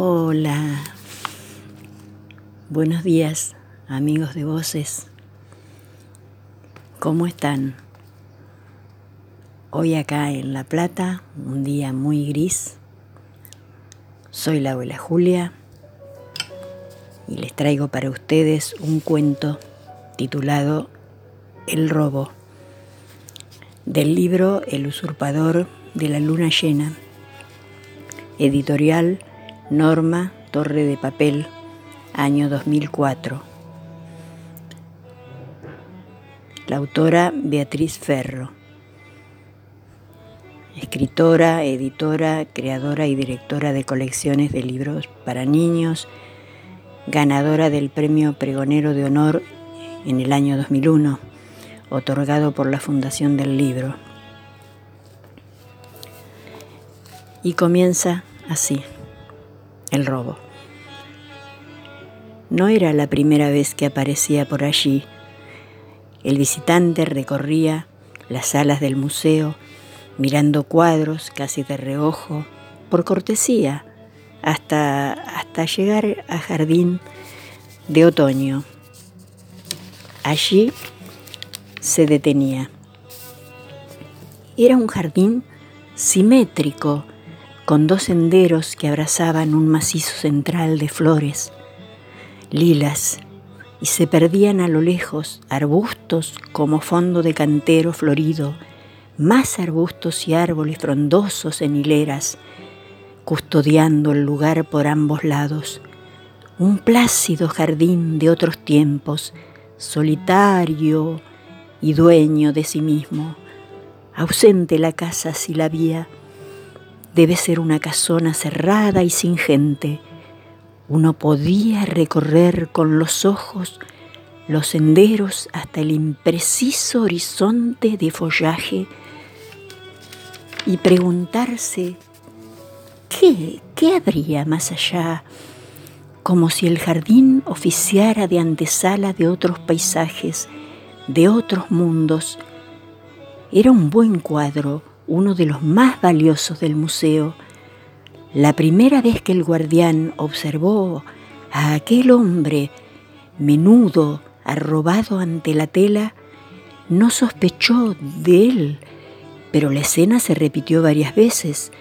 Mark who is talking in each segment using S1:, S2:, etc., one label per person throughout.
S1: Hola, buenos días amigos de voces, ¿cómo están? Hoy acá en La Plata, un día muy gris, soy la abuela Julia y les traigo para ustedes un cuento titulado El robo, del libro El usurpador de la luna llena, editorial Norma Torre de Papel, año 2004. La autora Beatriz Ferro, escritora, editora, creadora y directora de colecciones de libros para niños, ganadora del Premio Pregonero de Honor en el año 2001, otorgado por la Fundación del Libro. Y comienza así el robo. No era la primera vez que aparecía por allí. El visitante recorría las salas del museo, mirando cuadros casi de reojo, por cortesía, hasta, hasta llegar a jardín de otoño. Allí se detenía. Era un jardín simétrico, con dos senderos que abrazaban un macizo central de flores, lilas, y se perdían a lo lejos arbustos como fondo de cantero florido, más arbustos y árboles frondosos en hileras, custodiando el lugar por ambos lados. Un plácido jardín de otros tiempos, solitario y dueño de sí mismo, ausente la casa si la había, Debe ser una casona cerrada y sin gente. Uno podía recorrer con los ojos los senderos hasta el impreciso horizonte de follaje y preguntarse qué, qué habría más allá, como si el jardín oficiara de antesala de otros paisajes, de otros mundos. Era un buen cuadro, uno de los más valiosos del museo, la primera vez que el guardián observó a aquel hombre menudo, arrobado ante la tela, no sospechó de él, pero la escena se repitió varias veces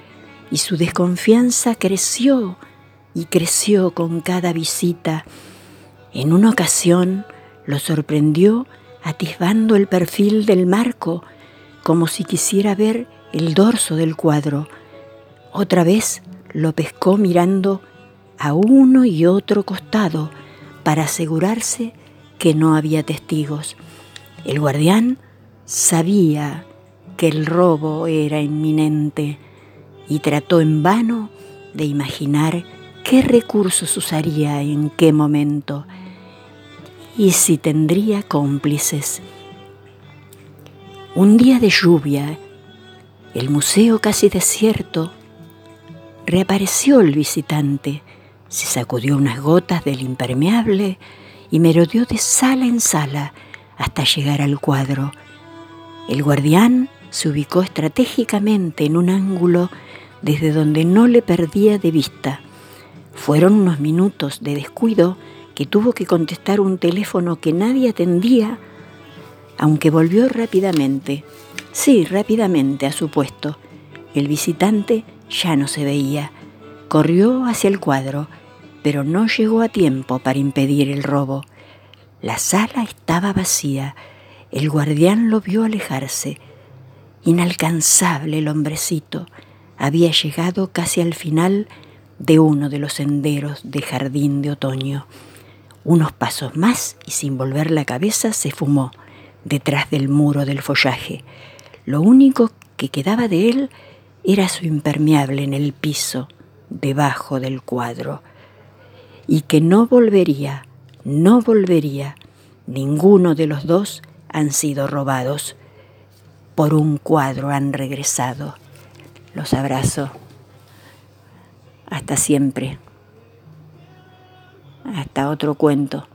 S1: y su desconfianza creció y creció con cada visita. En una ocasión lo sorprendió atisbando el perfil del marco, como si quisiera ver el dorso del cuadro. Otra vez lo pescó mirando a uno y otro costado para asegurarse que no había testigos. El guardián sabía que el robo era inminente y trató en vano de imaginar qué recursos usaría en qué momento y si tendría cómplices. Un día de lluvia el museo casi desierto, reapareció el visitante, se sacudió unas gotas del impermeable y merodeó de sala en sala hasta llegar al cuadro. El guardián se ubicó estratégicamente en un ángulo desde donde no le perdía de vista. Fueron unos minutos de descuido que tuvo que contestar un teléfono que nadie atendía, aunque volvió rápidamente Sí, rápidamente a su puesto. El visitante ya no se veía. Corrió hacia el cuadro, pero no llegó a tiempo para impedir el robo. La sala estaba vacía. El guardián lo vio alejarse. Inalcanzable el hombrecito. Había llegado casi al final de uno de los senderos de jardín de otoño. Unos pasos más y sin volver la cabeza se fumó detrás del muro del follaje. Lo único que quedaba de él era su impermeable en el piso, debajo del cuadro, y que no volvería, no volvería. Ninguno de los dos han sido robados. Por un cuadro han regresado. Los abrazo. Hasta siempre. Hasta otro cuento.